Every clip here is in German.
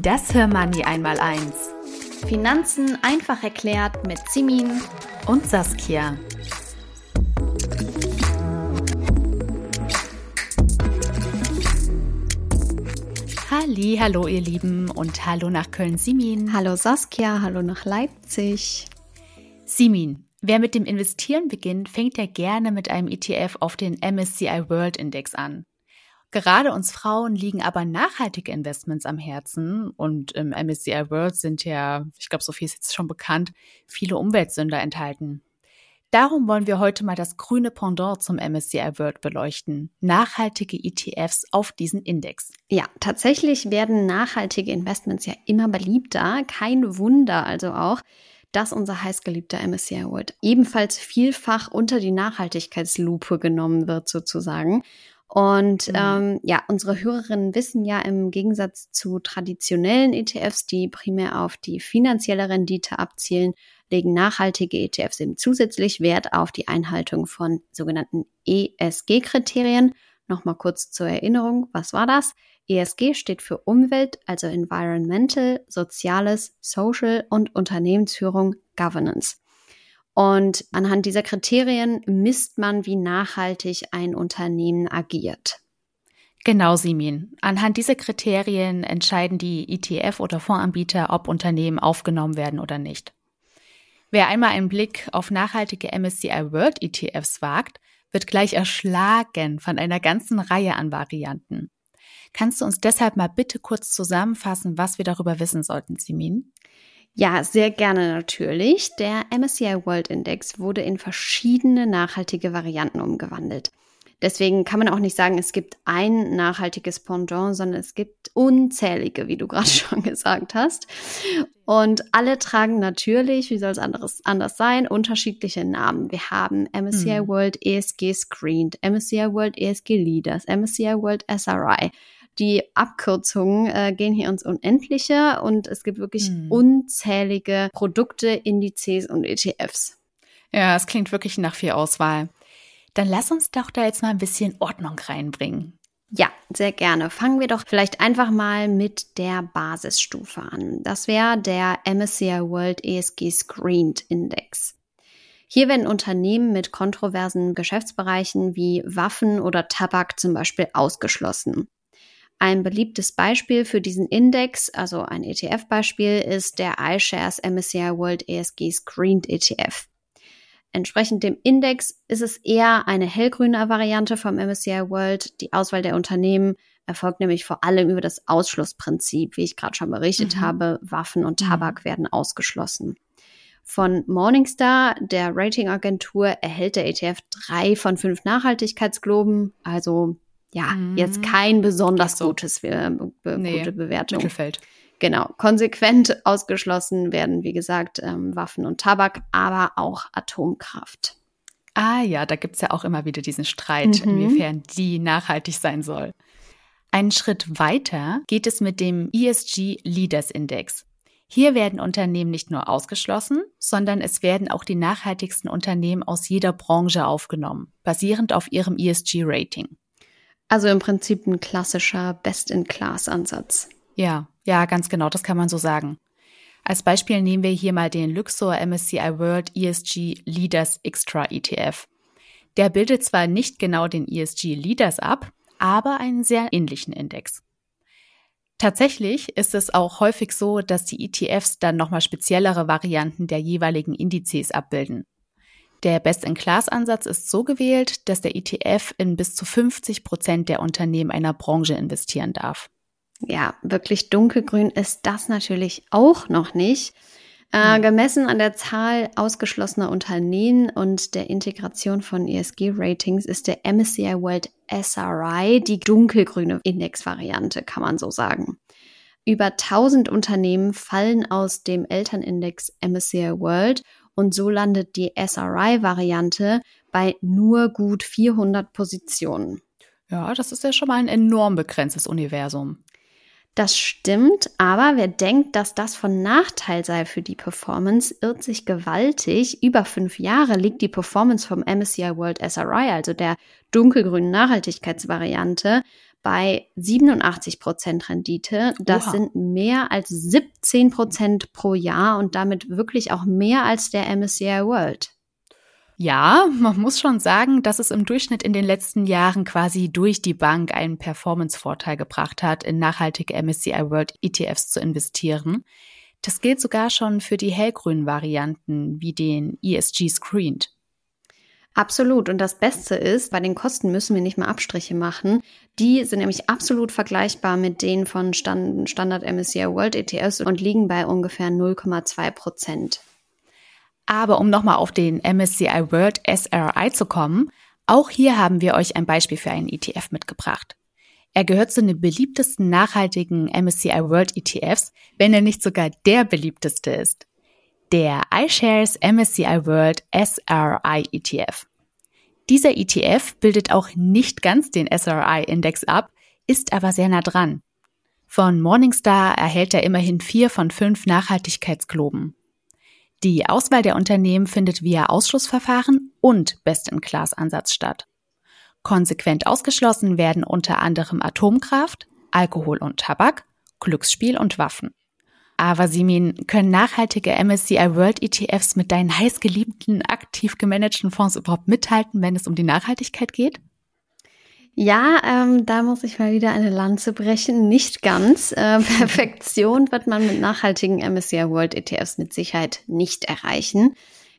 Das Hörmoney einmal eins. Finanzen einfach erklärt mit Simin und Saskia. Halli, hallo ihr Lieben und hallo nach Köln Simin. Hallo Saskia, hallo nach Leipzig. Simin, wer mit dem Investieren beginnt, fängt ja gerne mit einem ETF auf den MSCI World Index an. Gerade uns Frauen liegen aber nachhaltige Investments am Herzen und im MSCI World sind ja, ich glaube, so viel ist jetzt schon bekannt, viele Umweltsünder enthalten. Darum wollen wir heute mal das grüne Pendant zum MSCI World beleuchten. Nachhaltige ETFs auf diesen Index. Ja, tatsächlich werden nachhaltige Investments ja immer beliebter. Kein Wunder also auch, dass unser heißgeliebter MSCI World ebenfalls vielfach unter die Nachhaltigkeitslupe genommen wird sozusagen. Und mhm. ähm, ja, unsere Hörerinnen wissen ja im Gegensatz zu traditionellen ETFs, die primär auf die finanzielle Rendite abzielen, legen nachhaltige ETFs eben zusätzlich Wert auf die Einhaltung von sogenannten ESG-Kriterien. Nochmal kurz zur Erinnerung, was war das? ESG steht für Umwelt, also Environmental, Soziales, Social und Unternehmensführung, Governance. Und anhand dieser Kriterien misst man, wie nachhaltig ein Unternehmen agiert. Genau, Simin. Anhand dieser Kriterien entscheiden die ETF- oder Fondsanbieter, ob Unternehmen aufgenommen werden oder nicht. Wer einmal einen Blick auf nachhaltige MSCI World ETFs wagt, wird gleich erschlagen von einer ganzen Reihe an Varianten. Kannst du uns deshalb mal bitte kurz zusammenfassen, was wir darüber wissen sollten, Simin? Ja, sehr gerne natürlich. Der MSCI World Index wurde in verschiedene nachhaltige Varianten umgewandelt. Deswegen kann man auch nicht sagen, es gibt ein nachhaltiges Pendant, sondern es gibt unzählige, wie du gerade schon gesagt hast. Und alle tragen natürlich, wie soll es anderes, anders sein, unterschiedliche Namen. Wir haben MSCI mhm. World ESG Screened, MSCI World ESG Leaders, MSCI World SRI die Abkürzungen äh, gehen hier ins Unendliche und es gibt wirklich hm. unzählige Produkte, Indizes und ETFs. Ja, es klingt wirklich nach viel Auswahl. Dann lass uns doch da jetzt mal ein bisschen Ordnung reinbringen. Ja, sehr gerne. Fangen wir doch vielleicht einfach mal mit der Basisstufe an. Das wäre der MSCI World ESG Screened Index. Hier werden Unternehmen mit kontroversen Geschäftsbereichen wie Waffen oder Tabak zum Beispiel ausgeschlossen. Ein beliebtes Beispiel für diesen Index, also ein ETF-Beispiel, ist der iShares MSCI World ESG Screened ETF. Entsprechend dem Index ist es eher eine hellgrüne Variante vom MSCI World. Die Auswahl der Unternehmen erfolgt nämlich vor allem über das Ausschlussprinzip. Wie ich gerade schon berichtet mhm. habe, Waffen und Tabak mhm. werden ausgeschlossen. Von Morningstar, der Ratingagentur, erhält der ETF drei von fünf Nachhaltigkeitsgloben, also ja, mhm. jetzt kein besonders so. gutes, äh, be nee, gute Bewertung. Mittelfeld. Genau. Konsequent ausgeschlossen werden, wie gesagt, ähm, Waffen und Tabak, aber auch Atomkraft. Ah ja, da gibt's ja auch immer wieder diesen Streit, mhm. inwiefern die nachhaltig sein soll. Einen Schritt weiter geht es mit dem ESG Leaders Index. Hier werden Unternehmen nicht nur ausgeschlossen, sondern es werden auch die nachhaltigsten Unternehmen aus jeder Branche aufgenommen, basierend auf ihrem ESG-Rating. Also im Prinzip ein klassischer Best-in-Class-Ansatz. Ja, ja, ganz genau, das kann man so sagen. Als Beispiel nehmen wir hier mal den Luxor MSCI World ESG Leaders Extra ETF. Der bildet zwar nicht genau den ESG Leaders ab, aber einen sehr ähnlichen Index. Tatsächlich ist es auch häufig so, dass die ETFs dann nochmal speziellere Varianten der jeweiligen Indizes abbilden. Der Best-in-Class-Ansatz ist so gewählt, dass der ETF in bis zu 50 Prozent der Unternehmen einer Branche investieren darf. Ja, wirklich dunkelgrün ist das natürlich auch noch nicht. Äh, hm. gemessen an der Zahl ausgeschlossener Unternehmen und der Integration von ESG-Ratings ist der MSCI World SRI die dunkelgrüne Indexvariante, kann man so sagen. Über 1000 Unternehmen fallen aus dem Elternindex MSCI World und so landet die SRI-Variante bei nur gut 400 Positionen. Ja, das ist ja schon mal ein enorm begrenztes Universum. Das stimmt, aber wer denkt, dass das von Nachteil sei für die Performance, irrt sich gewaltig. Über fünf Jahre liegt die Performance vom MSCI World SRI, also der dunkelgrünen Nachhaltigkeitsvariante, bei 87 Prozent Rendite. Das Oha. sind mehr als 17 Prozent pro Jahr und damit wirklich auch mehr als der MSCI World. Ja, man muss schon sagen, dass es im Durchschnitt in den letzten Jahren quasi durch die Bank einen Performance-Vorteil gebracht hat, in nachhaltige MSCI World ETFs zu investieren. Das gilt sogar schon für die hellgrünen Varianten wie den ESG Screened. Absolut. Und das Beste ist, bei den Kosten müssen wir nicht mal Abstriche machen. Die sind nämlich absolut vergleichbar mit denen von Standard MSCI World ETFs und liegen bei ungefähr 0,2 Prozent. Aber um nochmal auf den MSCI World SRI zu kommen, auch hier haben wir euch ein Beispiel für einen ETF mitgebracht. Er gehört zu den beliebtesten nachhaltigen MSCI World ETFs, wenn er nicht sogar der beliebteste ist. Der iShares MSCI World SRI ETF. Dieser ETF bildet auch nicht ganz den SRI-Index ab, ist aber sehr nah dran. Von Morningstar erhält er immerhin vier von fünf Nachhaltigkeitsgloben. Die Auswahl der Unternehmen findet via Ausschlussverfahren und Best-in-Class-Ansatz statt. Konsequent ausgeschlossen werden unter anderem Atomkraft, Alkohol und Tabak, Glücksspiel und Waffen. Aber Simin, können nachhaltige MSCI World ETFs mit deinen heißgeliebten, aktiv gemanagten Fonds überhaupt mithalten, wenn es um die Nachhaltigkeit geht? Ja, ähm, da muss ich mal wieder eine Lanze brechen. Nicht ganz. Äh, Perfektion wird man mit nachhaltigen MSCI World ETFs mit Sicherheit nicht erreichen.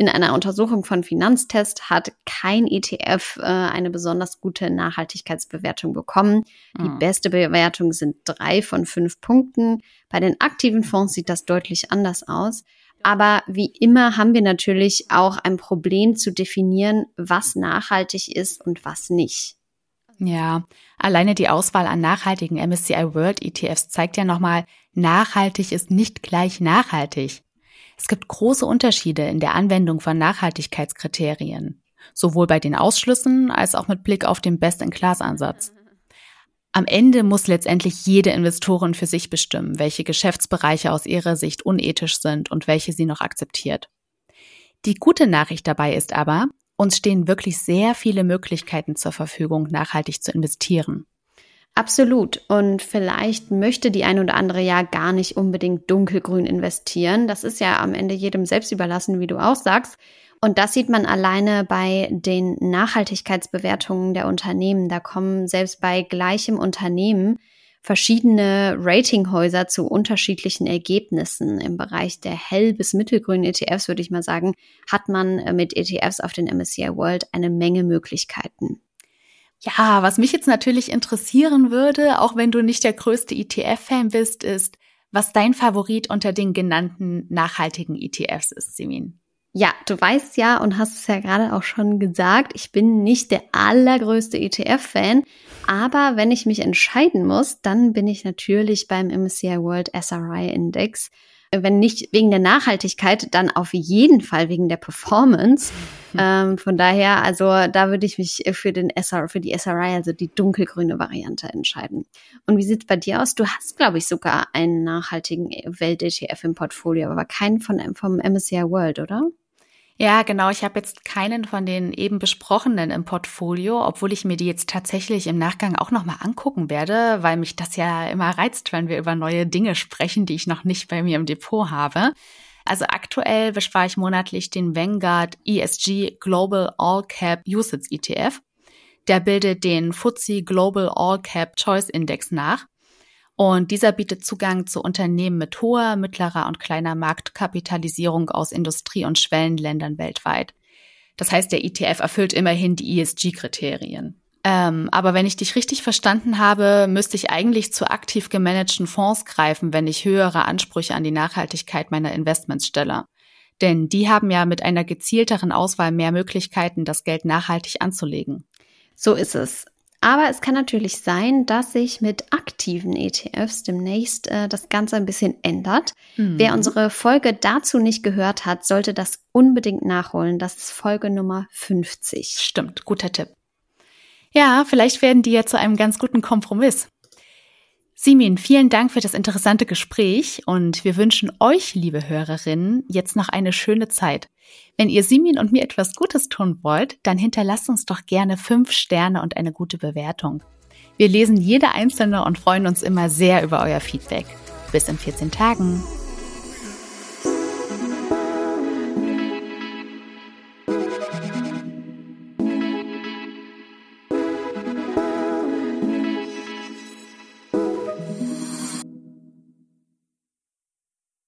In einer Untersuchung von Finanztest hat kein ETF äh, eine besonders gute Nachhaltigkeitsbewertung bekommen. Die hm. beste Bewertung sind drei von fünf Punkten. Bei den aktiven Fonds sieht das deutlich anders aus. Aber wie immer haben wir natürlich auch ein Problem zu definieren, was nachhaltig ist und was nicht. Ja, alleine die Auswahl an nachhaltigen MSCI World ETFs zeigt ja nochmal, nachhaltig ist nicht gleich nachhaltig. Es gibt große Unterschiede in der Anwendung von Nachhaltigkeitskriterien, sowohl bei den Ausschlüssen als auch mit Blick auf den Best-in-Class-Ansatz. Am Ende muss letztendlich jede Investorin für sich bestimmen, welche Geschäftsbereiche aus ihrer Sicht unethisch sind und welche sie noch akzeptiert. Die gute Nachricht dabei ist aber, uns stehen wirklich sehr viele Möglichkeiten zur Verfügung, nachhaltig zu investieren. Absolut. Und vielleicht möchte die eine oder andere ja gar nicht unbedingt dunkelgrün investieren. Das ist ja am Ende jedem selbst überlassen, wie du auch sagst. Und das sieht man alleine bei den Nachhaltigkeitsbewertungen der Unternehmen. Da kommen selbst bei gleichem Unternehmen verschiedene Ratinghäuser zu unterschiedlichen Ergebnissen. Im Bereich der hell- bis mittelgrünen ETFs würde ich mal sagen, hat man äh, mit ETFs auf den MSCI World eine Menge Möglichkeiten. Ja, was mich jetzt natürlich interessieren würde, auch wenn du nicht der größte ETF-Fan bist, ist, was dein Favorit unter den genannten nachhaltigen ETFs ist, Simin. Ja, du weißt ja und hast es ja gerade auch schon gesagt, ich bin nicht der allergrößte ETF-Fan, aber wenn ich mich entscheiden muss, dann bin ich natürlich beim MSCI World SRI Index. Wenn nicht wegen der Nachhaltigkeit, dann auf jeden Fall wegen der Performance. Mhm. Ähm, von daher, also da würde ich mich für den SR, für die SRI, also die dunkelgrüne Variante entscheiden. Und wie sieht's bei dir aus? Du hast, glaube ich, sogar einen nachhaltigen Welt-ETF im Portfolio, aber keinen von, vom MSCI World, oder? Ja, genau. Ich habe jetzt keinen von den eben besprochenen im Portfolio, obwohl ich mir die jetzt tatsächlich im Nachgang auch nochmal angucken werde, weil mich das ja immer reizt, wenn wir über neue Dinge sprechen, die ich noch nicht bei mir im Depot habe. Also aktuell bespare ich monatlich den Vanguard ESG Global All Cap Usage ETF. Der bildet den FTSE Global All Cap Choice Index nach. Und dieser bietet Zugang zu Unternehmen mit hoher, mittlerer und kleiner Marktkapitalisierung aus Industrie- und Schwellenländern weltweit. Das heißt, der ETF erfüllt immerhin die ESG-Kriterien. Ähm, aber wenn ich dich richtig verstanden habe, müsste ich eigentlich zu aktiv gemanagten Fonds greifen, wenn ich höhere Ansprüche an die Nachhaltigkeit meiner Investments stelle. Denn die haben ja mit einer gezielteren Auswahl mehr Möglichkeiten, das Geld nachhaltig anzulegen. So ist es. Aber es kann natürlich sein, dass sich mit aktiven ETFs demnächst äh, das Ganze ein bisschen ändert. Mhm. Wer unsere Folge dazu nicht gehört hat, sollte das unbedingt nachholen. Das ist Folge Nummer 50. Stimmt, guter Tipp. Ja, vielleicht werden die ja zu einem ganz guten Kompromiss. Simin, vielen Dank für das interessante Gespräch und wir wünschen euch, liebe Hörerinnen, jetzt noch eine schöne Zeit. Wenn ihr Simin und mir etwas Gutes tun wollt, dann hinterlasst uns doch gerne fünf Sterne und eine gute Bewertung. Wir lesen jede einzelne und freuen uns immer sehr über euer Feedback. Bis in 14 Tagen.